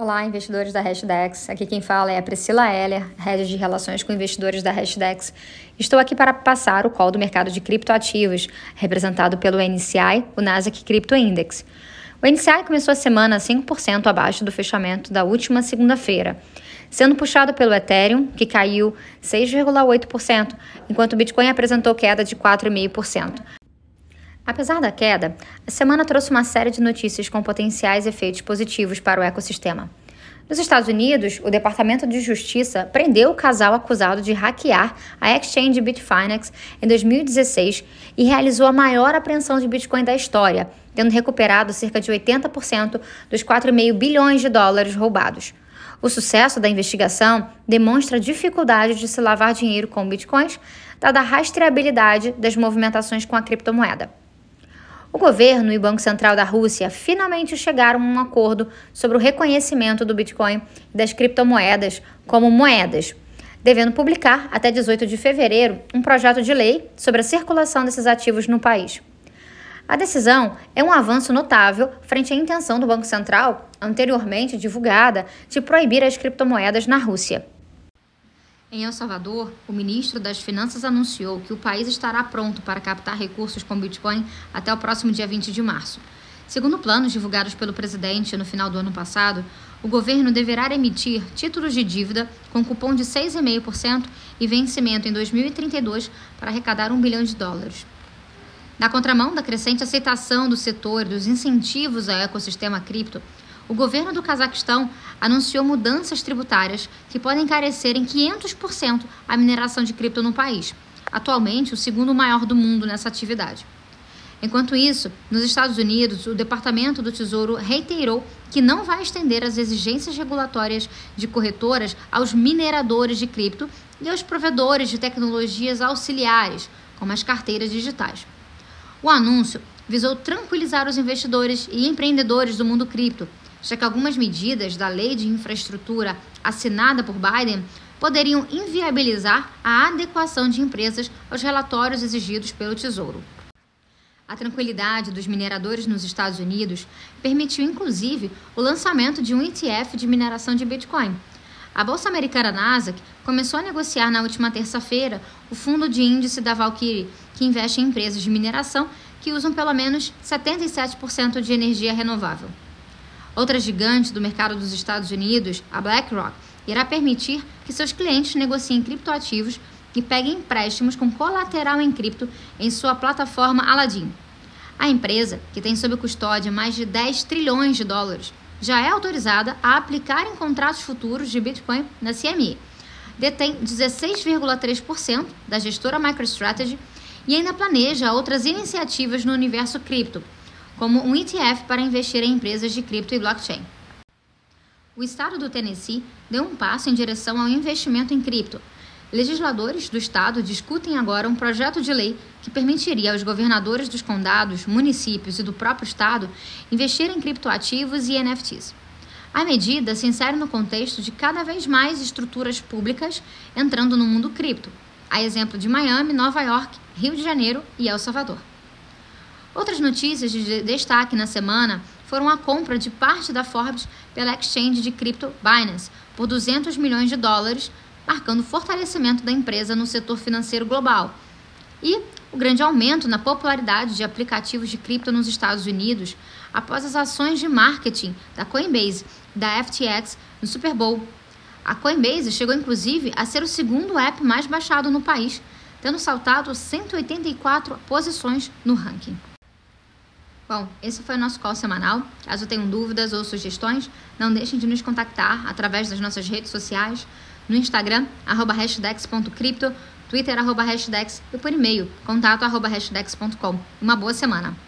Olá, investidores da Hashdex. Aqui quem fala é a Priscila Heller, head de relações com investidores da Hashdex. Estou aqui para passar o call do mercado de criptoativos, representado pelo NCI, o Nasdaq Crypto Index. O NCI começou a semana 5% abaixo do fechamento da última segunda-feira, sendo puxado pelo Ethereum, que caiu 6,8%, enquanto o Bitcoin apresentou queda de 4,5%. Apesar da queda, a semana trouxe uma série de notícias com potenciais efeitos positivos para o ecossistema. Nos Estados Unidos, o Departamento de Justiça prendeu o casal acusado de hackear a exchange Bitfinex em 2016 e realizou a maior apreensão de Bitcoin da história, tendo recuperado cerca de 80% dos 4,5 bilhões de dólares roubados. O sucesso da investigação demonstra a dificuldade de se lavar dinheiro com bitcoins, dada a rastreabilidade das movimentações com a criptomoeda. O governo e o Banco Central da Rússia finalmente chegaram a um acordo sobre o reconhecimento do Bitcoin e das criptomoedas como moedas, devendo publicar até 18 de fevereiro um projeto de lei sobre a circulação desses ativos no país. A decisão é um avanço notável frente à intenção do Banco Central, anteriormente divulgada, de proibir as criptomoedas na Rússia. Em El Salvador, o ministro das Finanças anunciou que o país estará pronto para captar recursos com Bitcoin até o próximo dia 20 de março. Segundo planos divulgados pelo presidente no final do ano passado, o governo deverá emitir títulos de dívida com cupom de 6,5% e vencimento em 2032 para arrecadar um bilhão de dólares. Na contramão da crescente aceitação do setor e dos incentivos ao ecossistema cripto, o governo do Cazaquistão anunciou mudanças tributárias que podem encarecer em 500% a mineração de cripto no país, atualmente o segundo maior do mundo nessa atividade. Enquanto isso, nos Estados Unidos, o Departamento do Tesouro reiterou que não vai estender as exigências regulatórias de corretoras aos mineradores de cripto e aos provedores de tecnologias auxiliares, como as carteiras digitais. O anúncio visou tranquilizar os investidores e empreendedores do mundo cripto, já que algumas medidas da lei de infraestrutura assinada por Biden poderiam inviabilizar a adequação de empresas aos relatórios exigidos pelo Tesouro. A tranquilidade dos mineradores nos Estados Unidos permitiu, inclusive, o lançamento de um ETF de mineração de Bitcoin. A bolsa americana Nasdaq começou a negociar na última terça-feira o fundo de índice da Valkyrie, que investe em empresas de mineração que usam pelo menos 77% de energia renovável. Outra gigante do mercado dos Estados Unidos, a BlackRock, irá permitir que seus clientes negociem criptoativos e peguem empréstimos com colateral em cripto em sua plataforma Aladdin. A empresa, que tem sob custódia mais de 10 trilhões de dólares, já é autorizada a aplicar em contratos futuros de Bitcoin na CME. Detém 16,3% da gestora MicroStrategy e ainda planeja outras iniciativas no universo cripto, como um ETF para investir em empresas de cripto e blockchain. O estado do Tennessee deu um passo em direção ao investimento em cripto. Legisladores do estado discutem agora um projeto de lei que permitiria aos governadores dos condados, municípios e do próprio estado investir em criptoativos e NFTs. A medida se insere no contexto de cada vez mais estruturas públicas entrando no mundo cripto, a exemplo de Miami, Nova York, Rio de Janeiro e El Salvador. Outras notícias de destaque na semana foram a compra de parte da Forbes pela exchange de cripto Binance por 200 milhões de dólares, marcando o fortalecimento da empresa no setor financeiro global. E o grande aumento na popularidade de aplicativos de cripto nos Estados Unidos após as ações de marketing da Coinbase e da FTX no Super Bowl. A Coinbase chegou inclusive a ser o segundo app mais baixado no país, tendo saltado 184 posições no ranking. Bom, esse foi o nosso call semanal. Caso tenham dúvidas ou sugestões, não deixem de nos contactar através das nossas redes sociais, no Instagram, arroba hashdex.crypto, Twitter, arroba hashdex e por e-mail, contato arroba hashdex.com. Uma boa semana!